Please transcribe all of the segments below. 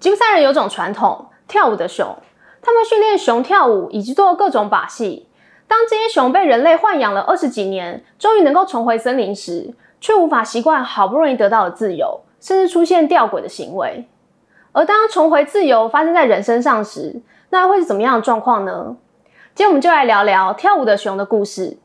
吉普赛人有种传统，跳舞的熊，他们训练熊跳舞以及做各种把戏。当这些熊被人类豢养了二十几年，终于能够重回森林时，却无法习惯好不容易得到的自由，甚至出现吊诡的行为。而当重回自由发生在人身上时，那会是怎么样的状况呢？今天我们就来聊聊跳舞的熊的故事。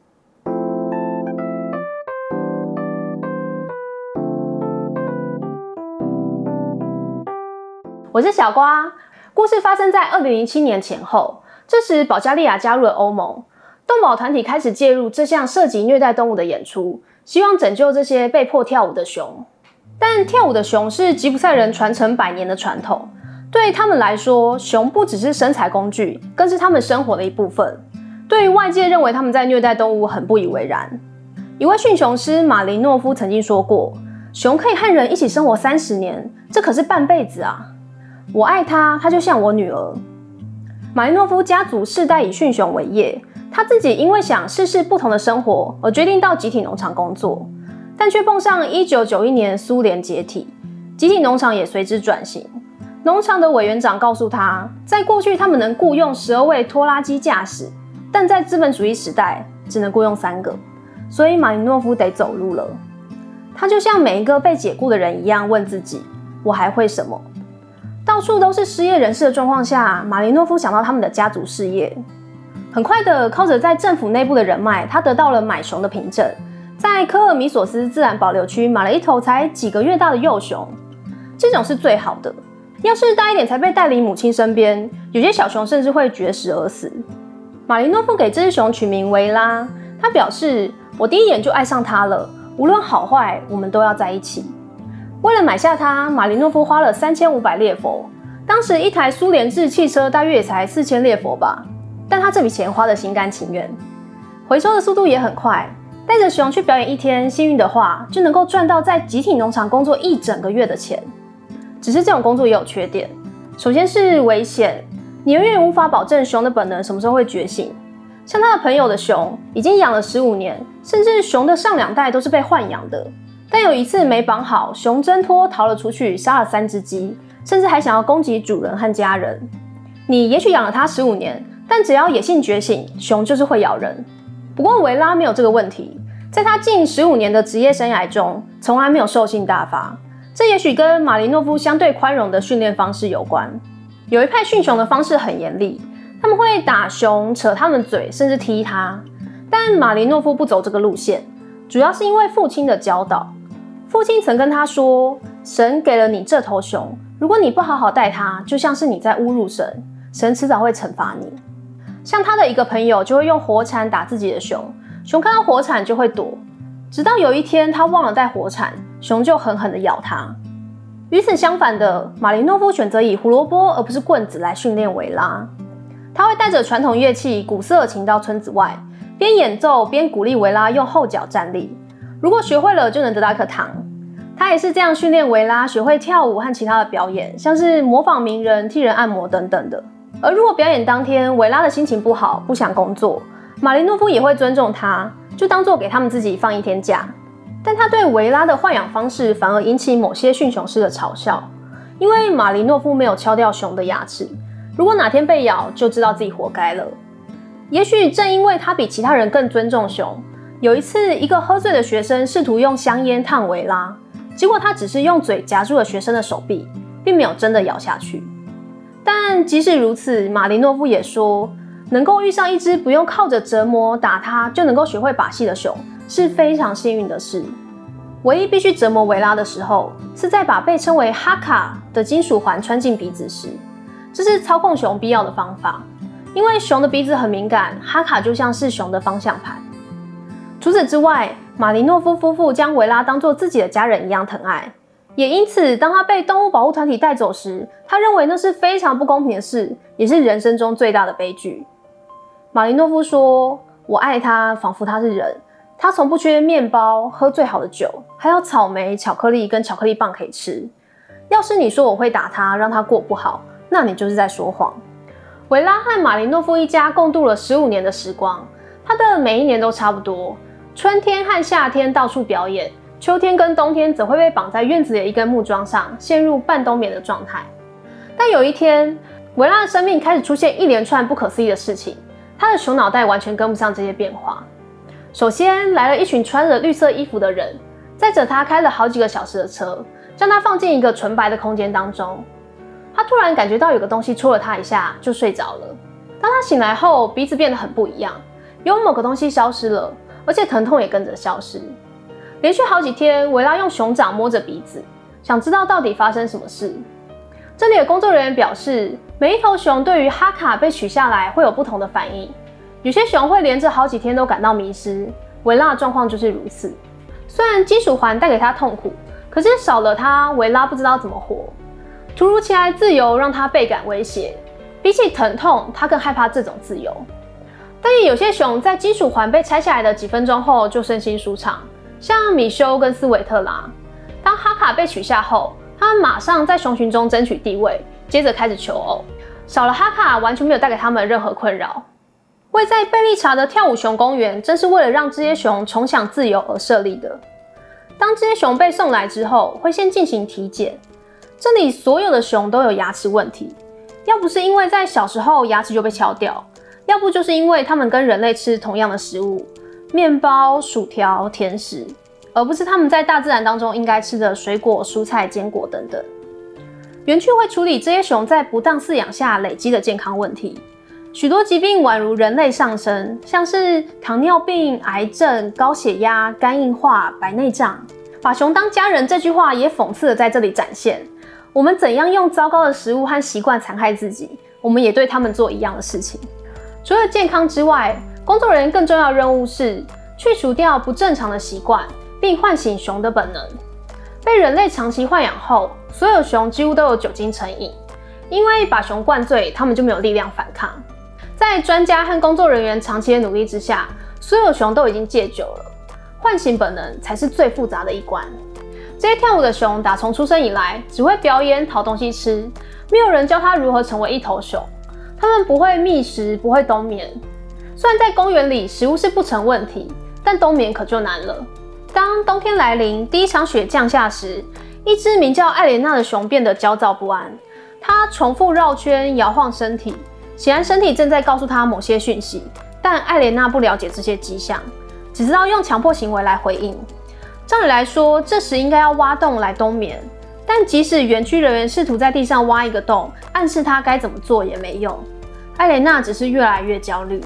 我是小瓜。故事发生在二零零七年前后，这时保加利亚加入了欧盟，动保团体开始介入这项涉及虐待动物的演出，希望拯救这些被迫跳舞的熊。但跳舞的熊是吉普赛人传承百年的传统，对他们来说，熊不只是生财工具，更是他们生活的一部分。对于外界认为他们在虐待动物，很不以为然。一位驯熊师马林诺夫曾经说过：“熊可以和人一起生活三十年，这可是半辈子啊！”我爱他，他就像我女儿。马林诺夫家族世代以驯熊为业，他自己因为想试试不同的生活，而决定到集体农场工作，但却碰上一九九一年苏联解体，集体农场也随之转型。农场的委员长告诉他，在过去他们能雇佣十二位拖拉机驾驶，但在资本主义时代只能雇佣三个，所以马林诺夫得走路了。他就像每一个被解雇的人一样，问自己：我还会什么？到处都是失业人士的状况下，马林诺夫想到他们的家族事业。很快的，靠着在政府内部的人脉，他得到了买熊的凭证，在科尔米索斯自然保留区买了一头才几个月大的幼熊。这种是最好的，要是大一点才被带离母亲身边，有些小熊甚至会绝食而死。马林诺夫给这只熊取名维拉，他表示：“我第一眼就爱上它了，无论好坏，我们都要在一起。”为了买下它，马林诺夫花了三千五百列佛。当时一台苏联制汽车大约也才四千列佛吧，但他这笔钱花的心甘情愿。回收的速度也很快，带着熊去表演一天，幸运的话就能够赚到在集体农场工作一整个月的钱。只是这种工作也有缺点，首先是危险，你永远无法保证熊的本能什么时候会觉醒。像他的朋友的熊，已经养了十五年，甚至熊的上两代都是被豢养的。但有一次没绑好，熊挣脱逃了出去，杀了三只鸡，甚至还想要攻击主人和家人。你也许养了它十五年，但只要野性觉醒，熊就是会咬人。不过维拉没有这个问题，在他近十五年的职业生涯中，从来没有兽性大发。这也许跟马林诺夫相对宽容的训练方式有关。有一派训熊的方式很严厉，他们会打熊、扯他们嘴，甚至踢它。但马林诺夫不走这个路线，主要是因为父亲的教导。父亲曾跟他说：“神给了你这头熊，如果你不好好待它，就像是你在侮辱神，神迟早会惩罚你。”像他的一个朋友就会用火铲打自己的熊，熊看到火铲就会躲，直到有一天他忘了带火铲，熊就狠狠地咬他。与此相反的，马林诺夫选择以胡萝卜而不是棍子来训练维拉，他会带着传统乐器鼓瑟琴到村子外，边演奏边鼓励维拉用后脚站立。如果学会了，就能得到一颗糖。他也是这样训练维拉学会跳舞和其他的表演，像是模仿名人、替人按摩等等的。而如果表演当天维拉的心情不好，不想工作，马林诺夫也会尊重他，就当做给他们自己放一天假。但他对维拉的豢养方式反而引起某些驯熊师的嘲笑，因为马林诺夫没有敲掉熊的牙齿，如果哪天被咬，就知道自己活该了。也许正因为他比其他人更尊重熊。有一次，一个喝醉的学生试图用香烟烫维拉，结果他只是用嘴夹住了学生的手臂，并没有真的咬下去。但即使如此，马林诺夫也说，能够遇上一只不用靠着折磨打他就能够学会把戏的熊，是非常幸运的事。唯一必须折磨维拉的时候，是在把被称为哈卡的金属环穿进鼻子时，这是操控熊必要的方法。因为熊的鼻子很敏感，哈卡就像是熊的方向盘。除此之外，马林诺夫夫妇将维拉当作自己的家人一样疼爱，也因此，当他被动物保护团体带走时，他认为那是非常不公平的事，也是人生中最大的悲剧。马林诺夫说：“我爱他，仿佛他是人。他从不缺面包，喝最好的酒，还有草莓、巧克力跟巧克力棒可以吃。要是你说我会打他，让他过不好，那你就是在说谎。”维拉和马林诺夫一家共度了十五年的时光，他的每一年都差不多。春天和夏天到处表演，秋天跟冬天则会被绑在院子里的一根木桩上，陷入半冬眠的状态。但有一天，维拉的生命开始出现一连串不可思议的事情，他的熊脑袋完全跟不上这些变化。首先来了一群穿着绿色衣服的人，载着他开了好几个小时的车，将他放进一个纯白的空间当中。他突然感觉到有个东西戳了他一下，就睡着了。当他醒来后，鼻子变得很不一样，有某个东西消失了，而且疼痛也跟着消失。连续好几天，维拉用熊掌摸着鼻子，想知道到底发生什么事。这里的工作人员表示，每一头熊对于哈卡被取下来会有不同的反应，有些熊会连着好几天都感到迷失。维拉的状况就是如此。虽然金属环带给他痛苦，可是少了它，维拉不知道怎么活。突如其来自由让他倍感威胁，比起疼痛，他更害怕这种自由。但也有些熊在金属环被拆下来的几分钟后就身心舒畅，像米修跟斯韦特拉。当哈卡被取下后，他们马上在熊群中争取地位，接着开始求偶。少了哈卡，完全没有带给他们任何困扰。位在贝利查的跳舞熊公园，正是为了让这些熊重享自由而设立的。当这些熊被送来之后，会先进行体检。这里所有的熊都有牙齿问题，要不是因为在小时候牙齿就被敲掉，要不就是因为他们跟人类吃同样的食物，面包、薯条、甜食，而不是他们在大自然当中应该吃的水果、蔬菜、坚果等等。园区会处理这些熊在不当饲养下累积的健康问题，许多疾病宛如人类上升，像是糖尿病、癌症、高血压、肝硬化、白内障。把熊当家人这句话也讽刺的在这里展现。我们怎样用糟糕的食物和习惯残害自己，我们也对他们做一样的事情。除了健康之外，工作人员更重要的任务是去除掉不正常的习惯，并唤醒熊的本能。被人类长期豢养后，所有熊几乎都有酒精成瘾，因为把熊灌醉，他们就没有力量反抗。在专家和工作人员长期的努力之下，所有熊都已经戒酒了。唤醒本能才是最复杂的一关。这些跳舞的熊打从出生以来只会表演讨东西吃，没有人教它如何成为一头熊。它们不会觅食，不会冬眠。虽然在公园里食物是不成问题，但冬眠可就难了。当冬天来临，第一场雪降下时，一只名叫艾莲娜的熊变得焦躁不安。它重复绕圈，摇晃身体，显然身体正在告诉它某些讯息。但艾莲娜不了解这些迹象，只知道用强迫行为来回应。照理来说，这时应该要挖洞来冬眠，但即使园区人员试图在地上挖一个洞，暗示他该怎么做也没用。艾莲娜只是越来越焦虑。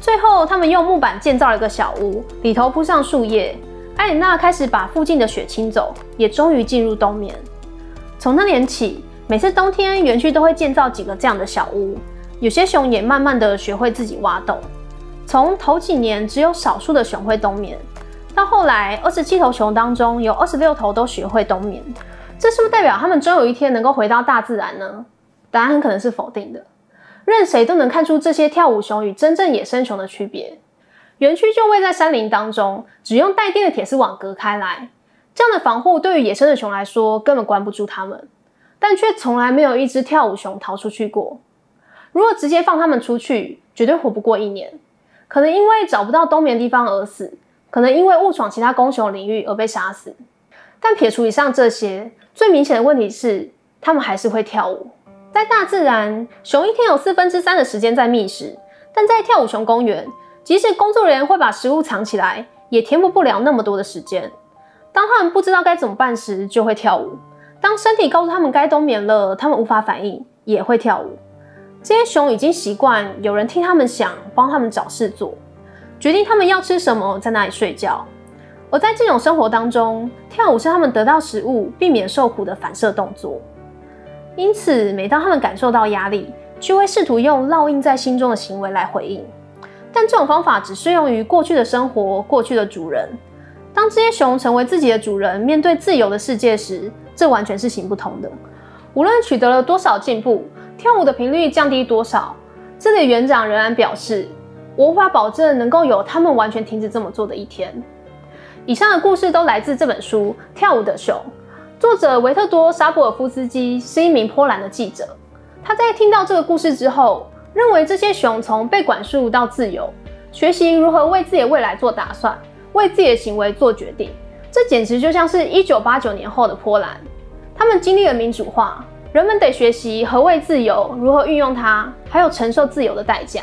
最后，他们用木板建造了一个小屋，里头铺上树叶。艾莲娜开始把附近的雪清走，也终于进入冬眠。从那年起，每次冬天，园区都会建造几个这样的小屋。有些熊也慢慢的学会自己挖洞。从头几年，只有少数的熊会冬眠。到后来，二十七头熊当中有二十六头都学会冬眠，这是不是代表他们终有一天能够回到大自然呢？答案很可能是否定的。任谁都能看出这些跳舞熊与真正野生熊的区别。园区就位在山林当中，只用带电的铁丝网隔开来，这样的防护对于野生的熊来说根本关不住它们，但却从来没有一只跳舞熊逃出去过。如果直接放它们出去，绝对活不过一年，可能因为找不到冬眠地方而死。可能因为误闯其他公熊领域而被杀死，但撇除以上这些，最明显的问题是，它们还是会跳舞。在大自然，熊一天有四分之三的时间在觅食，但在跳舞熊公园，即使工作人员会把食物藏起来，也填补不了那么多的时间。当他们不知道该怎么办时，就会跳舞；当身体告诉他们该冬眠了，他们无法反应，也会跳舞。这些熊已经习惯有人替他们想，帮他们找事做。决定他们要吃什么，在哪里睡觉。而在这种生活当中，跳舞是他们得到食物、避免受苦的反射动作。因此，每当他们感受到压力，就会试图用烙印在心中的行为来回应。但这种方法只适用于过去的生活、过去的主人。当这些熊成为自己的主人，面对自由的世界时，这完全是行不通的。无论取得了多少进步，跳舞的频率降低多少，这里园长仍然表示。我无法保证能够有他们完全停止这么做的一天。以上的故事都来自这本书《跳舞的熊》，作者维特多·沙布尔夫斯基是一名波兰的记者。他在听到这个故事之后，认为这些熊从被管束到自由，学习如何为自己的未来做打算，为自己的行为做决定。这简直就像是一九八九年后的波兰。他们经历了民主化，人们得学习何谓自由，如何运用它，还有承受自由的代价。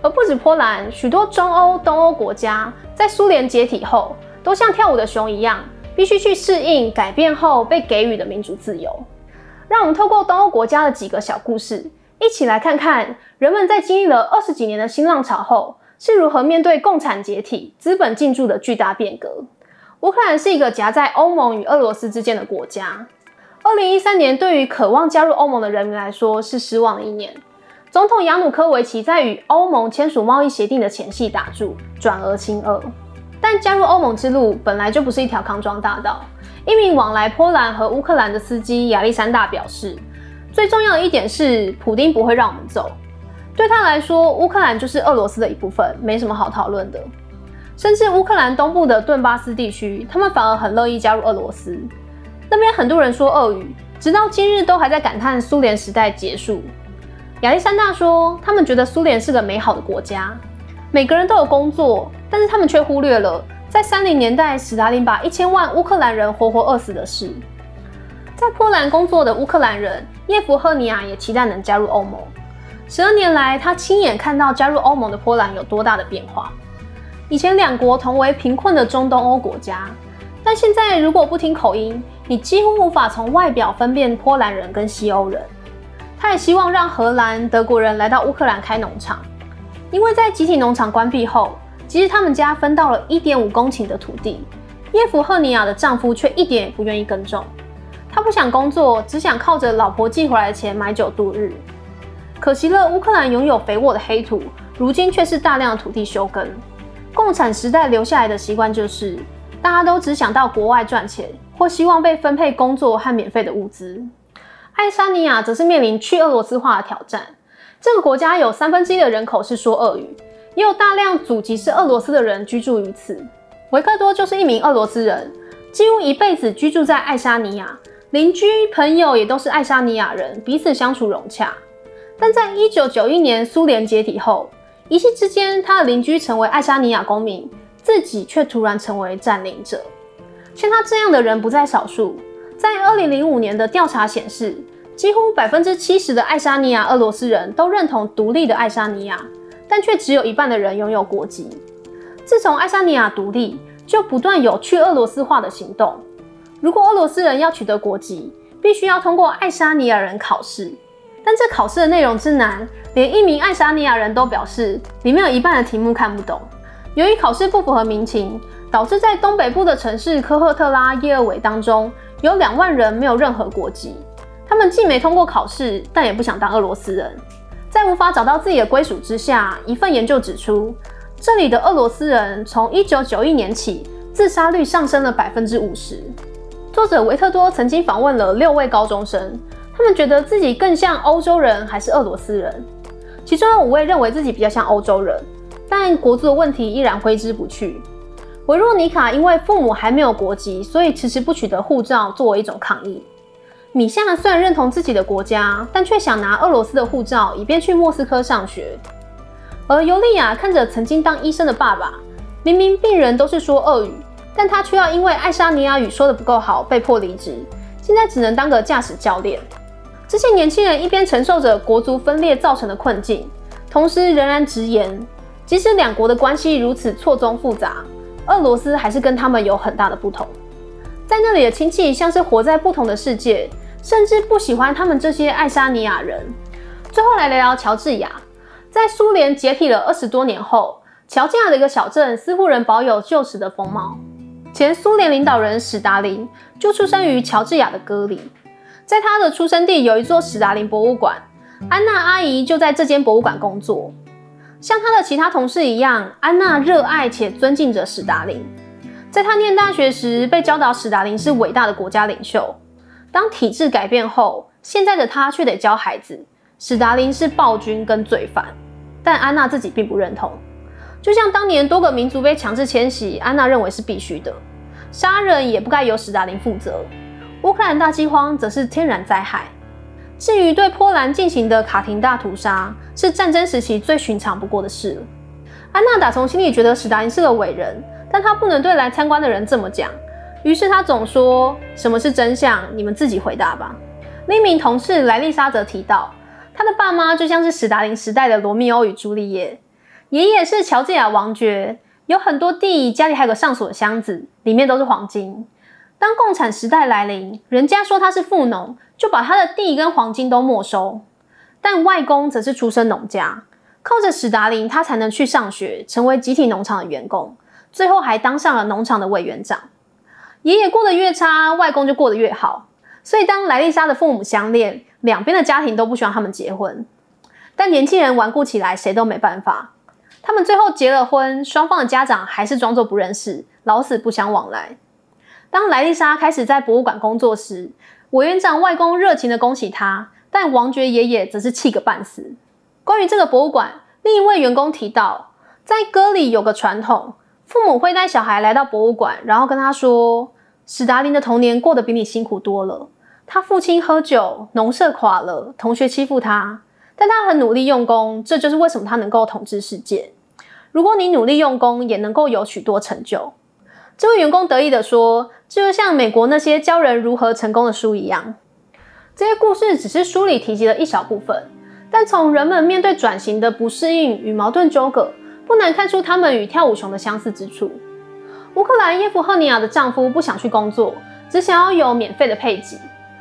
而不止波兰，许多中欧、东欧国家在苏联解体后，都像跳舞的熊一样，必须去适应改变后被给予的民主自由。让我们透过东欧国家的几个小故事，一起来看看人们在经历了二十几年的新浪潮后，是如何面对共产解体、资本进驻的巨大变革。乌克兰是一个夹在欧盟与俄罗斯之间的国家。二零一三年对于渴望加入欧盟的人民来说是失望的一年。总统亚努科维奇在与欧盟签署贸易协定的前夕打住，转而亲俄。但加入欧盟之路本来就不是一条康庄大道。一名往来波兰和乌克兰的司机亚历山大表示，最重要的一点是，普丁不会让我们走。对他来说，乌克兰就是俄罗斯的一部分，没什么好讨论的。甚至乌克兰东部的顿巴斯地区，他们反而很乐意加入俄罗斯。那边很多人说俄语，直到今日都还在感叹苏联时代结束。亚历山大说，他们觉得苏联是个美好的国家，每个人都有工作，但是他们却忽略了。在三零年代，史达林把一千万乌克兰人活活饿死的事。在波兰工作的乌克兰人叶夫赫尼亚也期待能加入欧盟。十二年来，他亲眼看到加入欧盟的波兰有多大的变化。以前两国同为贫困的中东欧国家，但现在如果不听口音，你几乎无法从外表分辨波兰人跟西欧人。他也希望让荷兰、德国人来到乌克兰开农场，因为在集体农场关闭后。即使他们家分到了一点五公顷的土地，叶夫赫尼亚的丈夫却一点也不愿意耕种。他不想工作，只想靠着老婆寄回来的钱买酒度日。可惜了，乌克兰拥有肥沃的黑土，如今却是大量的土地休耕。共产时代留下来的习惯就是，大家都只想到国外赚钱，或希望被分配工作和免费的物资。爱沙尼亚则是面临去俄罗斯化的挑战。这个国家有三分之一的人口是说俄语。也有大量祖籍是俄罗斯的人居住于此。维克多就是一名俄罗斯人，几乎一辈子居住在爱沙尼亚，邻居朋友也都是爱沙尼亚人，彼此相处融洽。但在一九九一年苏联解体后，一夕之间，他的邻居成为爱沙尼亚公民，自己却突然成为占领者。像他这样的人不在少数。在二零零五年的调查显示，几乎百分之七十的爱沙尼亚俄罗斯人都认同独立的爱沙尼亚。但却只有一半的人拥有国籍。自从爱沙尼亚独立，就不断有去俄罗斯化的行动。如果俄罗斯人要取得国籍，必须要通过爱沙尼亚人考试。但这考试的内容之难，连一名爱沙尼亚人都表示，里面有一半的题目看不懂。由于考试不符合民情，导致在东北部的城市科赫特拉耶尔韦当中，有两万人没有任何国籍。他们既没通过考试，但也不想当俄罗斯人。在无法找到自己的归属之下，一份研究指出，这里的俄罗斯人从一九九一年起，自杀率上升了百分之五十。作者维特多曾经访问了六位高中生，他们觉得自己更像欧洲人还是俄罗斯人？其中有五位认为自己比较像欧洲人，但国足的问题依然挥之不去。维若妮卡因为父母还没有国籍，所以迟迟不取得护照，作为一种抗议。米夏虽然认同自己的国家，但却想拿俄罗斯的护照，以便去莫斯科上学。而尤利亚看着曾经当医生的爸爸，明明病人都是说俄语，但他却要因为爱沙尼亚语说的不够好，被迫离职，现在只能当个驾驶教练。这些年轻人一边承受着国族分裂造成的困境，同时仍然直言，即使两国的关系如此错综复杂，俄罗斯还是跟他们有很大的不同。在那里的亲戚像是活在不同的世界，甚至不喜欢他们这些爱沙尼亚人。最后来聊聊乔治亚，在苏联解体了二十多年后，乔治亚的一个小镇似乎仍保有旧时的风貌。前苏联领导人史达林就出生于乔治亚的戈里，在他的出生地有一座史达林博物馆，安娜阿姨就在这间博物馆工作。像他的其他同事一样，安娜热爱且尊敬着史达林。在他念大学时，被教导史达林是伟大的国家领袖。当体制改变后，现在的他却得教孩子，史达林是暴君跟罪犯。但安娜自己并不认同。就像当年多个民族被强制迁徙，安娜认为是必须的。杀人也不该由史达林负责。乌克兰大饥荒则是天然灾害。至于对波兰进行的卡廷大屠杀，是战争时期最寻常不过的事。安娜打从心里觉得史达林是个伟人。但他不能对来参观的人这么讲，于是他总说：“什么是真相？你们自己回答吧。”另一名同事莱丽莎则提到，他的爸妈就像是史达林时代的罗密欧与朱丽叶，爷爷是乔治亚王爵，有很多地，家里还有个上锁的箱子，里面都是黄金。当共产时代来临，人家说他是富农，就把他的地跟黄金都没收。但外公则是出身农家，靠着史达林，他才能去上学，成为集体农场的员工，最后还当上了农场的委员长。爷爷过得越差，外公就过得越好。所以当莱丽莎的父母相恋，两边的家庭都不希望他们结婚。但年轻人顽固起来，谁都没办法。他们最后结了婚，双方的家长还是装作不认识，老死不相往来。当莱丽莎开始在博物馆工作时，委员长外公热情的恭喜她，但王爵爷爷则是气个半死。关于这个博物馆，另一位员工提到，在歌里有个传统，父母会带小孩来到博物馆，然后跟他说：“史达林的童年过得比你辛苦多了。他父亲喝酒，农舍垮了，同学欺负他，但他很努力用功，这就是为什么他能够统治世界。如果你努力用功，也能够有许多成就。”这位员工得意地说：“这就像美国那些教人如何成功的书一样。这些故事只是书里提及的一小部分，但从人们面对转型的不适应与矛盾纠葛，不难看出他们与跳舞熊的相似之处。乌克兰耶夫赫尼亚的丈夫不想去工作，只想要有免费的配给，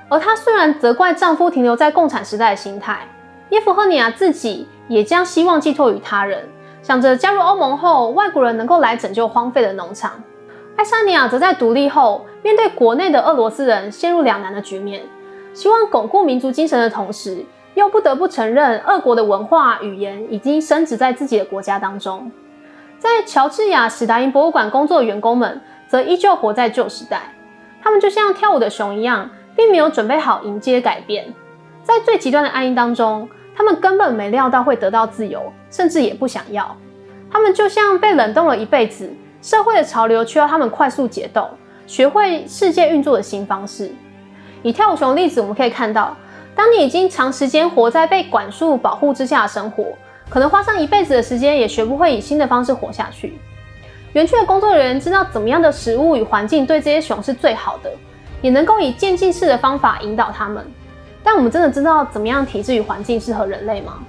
而她虽然责怪丈夫停留在共产时代的心态，耶夫赫尼亚自己也将希望寄托于他人，想着加入欧盟后，外国人能够来拯救荒废的农场。”爱沙尼亚则在独立后，面对国内的俄罗斯人陷入两难的局面，希望巩固民族精神的同时，又不得不承认俄国的文化语言已经升值在自己的国家当中。在乔治亚史达因博物馆工作的员工们，则依旧活在旧时代，他们就像跳舞的熊一样，并没有准备好迎接改变。在最极端的暗影当中，他们根本没料到会得到自由，甚至也不想要。他们就像被冷冻了一辈子。社会的潮流需要他们快速解冻，学会世界运作的新方式。以跳舞熊例子，我们可以看到，当你已经长时间活在被管束、保护之下的生活，可能花上一辈子的时间，也学不会以新的方式活下去。园区的工作人员知道怎么样的食物与环境对这些熊是最好的，也能够以渐进式的方法引导他们。但我们真的知道怎么样体质与环境适合人类吗？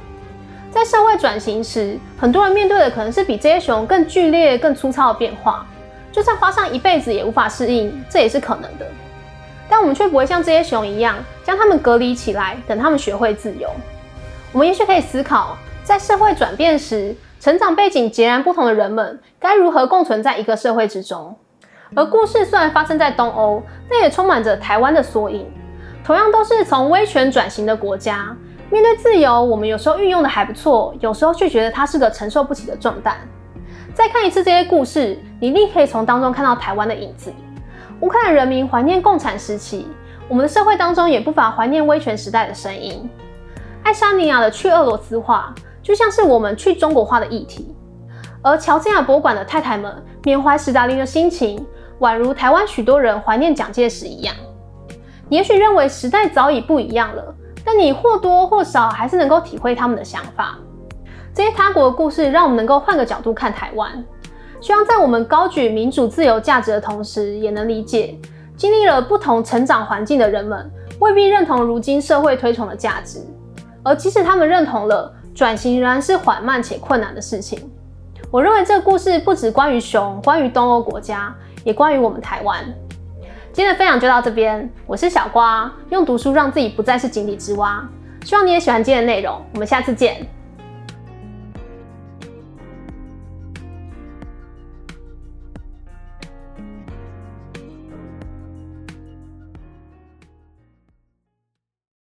在社会转型时，很多人面对的可能是比这些熊更剧烈、更粗糙的变化。就算花上一辈子也无法适应，这也是可能的。但我们却不会像这些熊一样，将它们隔离起来，等它们学会自由。我们也许可以思考，在社会转变时，成长背景截然不同的人们该如何共存在一个社会之中。而故事虽然发生在东欧，但也充满着台湾的缩影。同样都是从威权转型的国家。面对自由，我们有时候运用的还不错，有时候却觉得它是个承受不起的重担。再看一次这些故事，你立可以从当中看到台湾的影子。乌克兰人民怀念共产时期，我们的社会当中也不乏怀念威权时代的声音。爱沙尼亚的去俄罗斯化，就像是我们去中国化的议题。而乔治亚博物馆的太太们缅怀史达林的心情，宛如台湾许多人怀念蒋介石一样。你也许认为时代早已不一样了。但你或多或少还是能够体会他们的想法。这些他国的故事，让我们能够换个角度看台湾。希望在我们高举民主自由价值的同时，也能理解经历了不同成长环境的人们，未必认同如今社会推崇的价值。而即使他们认同了，转型仍然是缓慢且困难的事情。我认为这个故事不只关于熊，关于东欧国家，也关于我们台湾。今天的分享就到这边，我是小瓜，用读书让自己不再是井底之蛙。希望你也喜欢今天的内容，我们下次见。